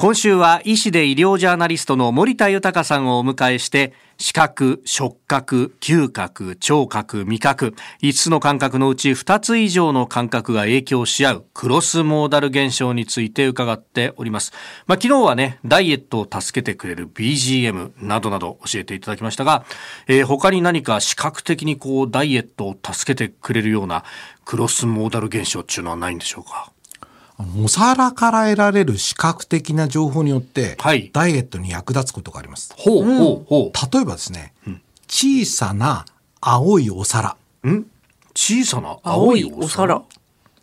今週は医師で医療ジャーナリストの森田豊さんをお迎えして視覚、触覚、嗅覚、聴覚、味覚5つの感覚のうち2つ以上の感覚が影響し合うクロスモーダル現象について伺っております。まあ、昨日はね、ダイエットを助けてくれる BGM などなど教えていただきましたが、えー他に何か視覚的にこうダイエットを助けてくれるようなクロスモーダル現象っていうのはないんでしょうか？お皿から得られる視覚的な情報によって、はいダイエットに役立つことがあります。ほうほうほう。例えばですね、小さな青いお皿。ん？小さな青いおお皿皿。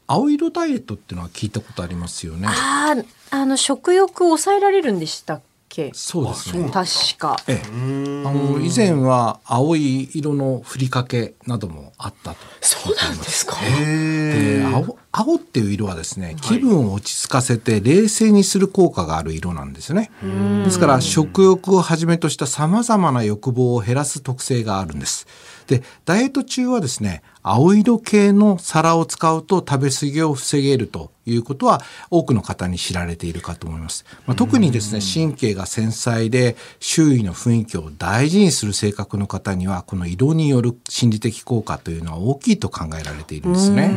青色ダイエットっていうのは聞いたことありますよね。あーあの食欲抑えられるんでしたっけ。そうですね。確か。ええ、あの以前は青い色のふりかけなどもあったと。そうなんですか。で青青っていう色はですね気分を落ち着かせて冷静にする効果がある色なんですよねですから食欲をはじめとしたさまざまな欲望を減らす特性があるんですでダイエット中はですね青色系の皿を使うと食べ過ぎを防げるということは多くの方に知られているかと思います、まあ、特にですね神経が繊細で周囲の雰囲気を大事にする性格の方にはこの色による心理的効果というのは大きいと考えられているんですね。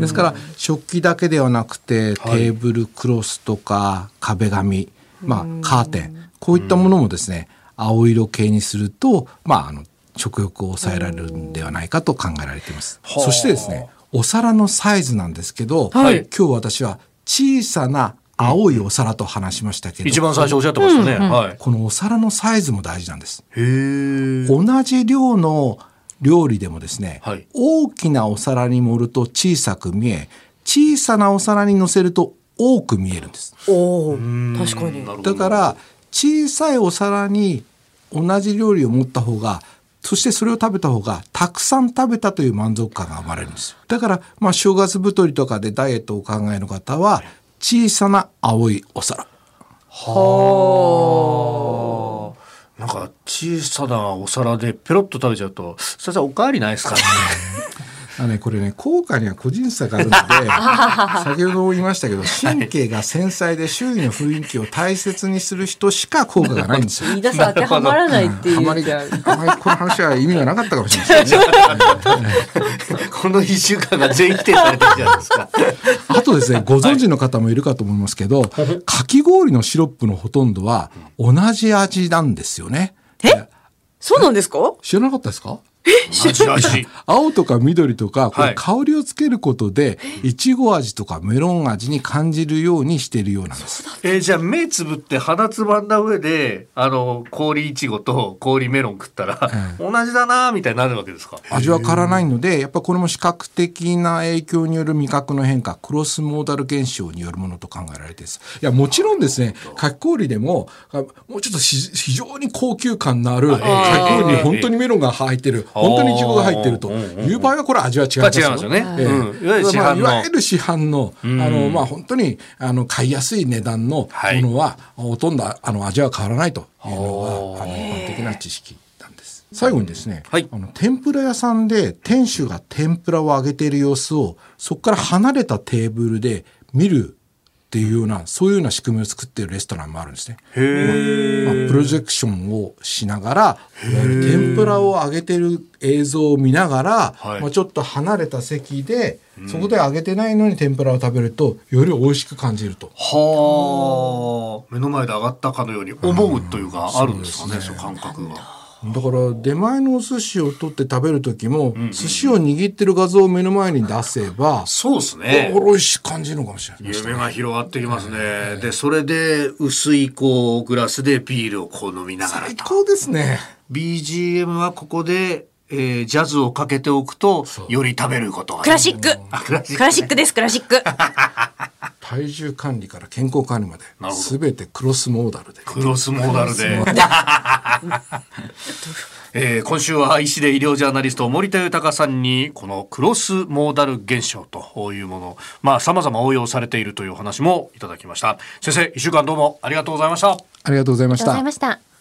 ですから食器だけではなくてテーブルクロスとか壁紙、まあ、カーテンこういったものもですね青色系にすると、まあ、あの食欲を抑えられるんではないかと考えられています。そしてですねお皿のサイズなんですけど、はい今日私は小さな青いお皿と話しましたけど、一番最初おっしゃってましたね。はい。このお皿のサイズも大事なんです。へえ。同じ量の料理でもですね、はい大きなお皿に盛ると小さく見え小さなお皿に乗せると多く見えるんですおお確かにだから小さいお皿に同じ料理を持った方がそしてそれを食べた方がたくさん食べたという満足感が生まれるんですだからまあ正月太りとかでダイエットをお考えの方は小さな青いお皿。はあ。なんか小さなお皿でペロッと食べちゃうと、先生おかわりないですかね？あのね、これね効果には個人差があるので 先ほども言いましたけど神経が繊細で周囲の雰囲気を大切にする人しか効果がないんですよ。飯田さん当てはまらないっていうあまりあまりこの話は意味がなかったかもしれないですね。この一週間が全否定されてるじゃないですか？あとですねご存知の方もいるかと思いますけど、かき氷のシロップのほとんどは同じ味なんですよね。え？そうなんですか？知らなかったですか？青とか緑とかこはい。れ香りをつけることでいちご味とかメロン味に感じるようにしているようなんです。えーじゃあ目つぶって鼻つまんだ上で、あの、氷いちごと氷メロン食ったら、同じだなーみたいになるわけですか？味は変わらないのでやっぱこれも視覚的な影響による味覚の変化クロスモーダル現象によるものと考えられています。いやもちろんですねかき氷でもあもうちょっとし非常に高級感のあるかき氷に本当にメロンが入ってる本当にイチゴが入ってると。いう場合はこれは味は違いますよ。違いますよね。いわゆる市まあ販の。いわゆ。る市販の、あの、まあ、本当に、あの、買いやすい値段のもはい。のは、ほとんど、あの、味は変わらないというのが、あの、一般的な知識なんです。最後にですね、はい。あの、天ぷら屋さんで店主が天ぷらを揚げている様子を、そこから離れたテーブルで見るっていうような、そういうような仕組みを作っているレストランもあるんですね。まあ、プロジェクションをしながらいわゆる天ぷらを揚げてる映像を見ながら、はいまあ、ちょっと離れた席で、そこで揚げてないのに天ぷらを食べるとより美味しく感じると。はあ。目の前で上がったかのように思うというか、あるんですかね、そういう感覚が。だから出前のお寿司を取って食べる時も、寿司を握ってる画像を目の前に出せば、そうですね。美味しく感じるのかもしれない。夢が広がってきますね。で、それで薄いこうグラスでビールをこう飲みながらと。最高ですね。BGM はここで、えージャズをかけておくとより食べることがクラシックあクラシッククラシックですクラシック 体重管理から健康管理までなるほどすべてクロスモーダルで。クロスモーダルで。えー今週は医師で医療ジャーナリスト森田豊さんにこのクロスモーダル現象というものまあ様々応用されているというお話もいただきました先生一週間どうもありがとうございましたありがとうございましたありがとうござい。ました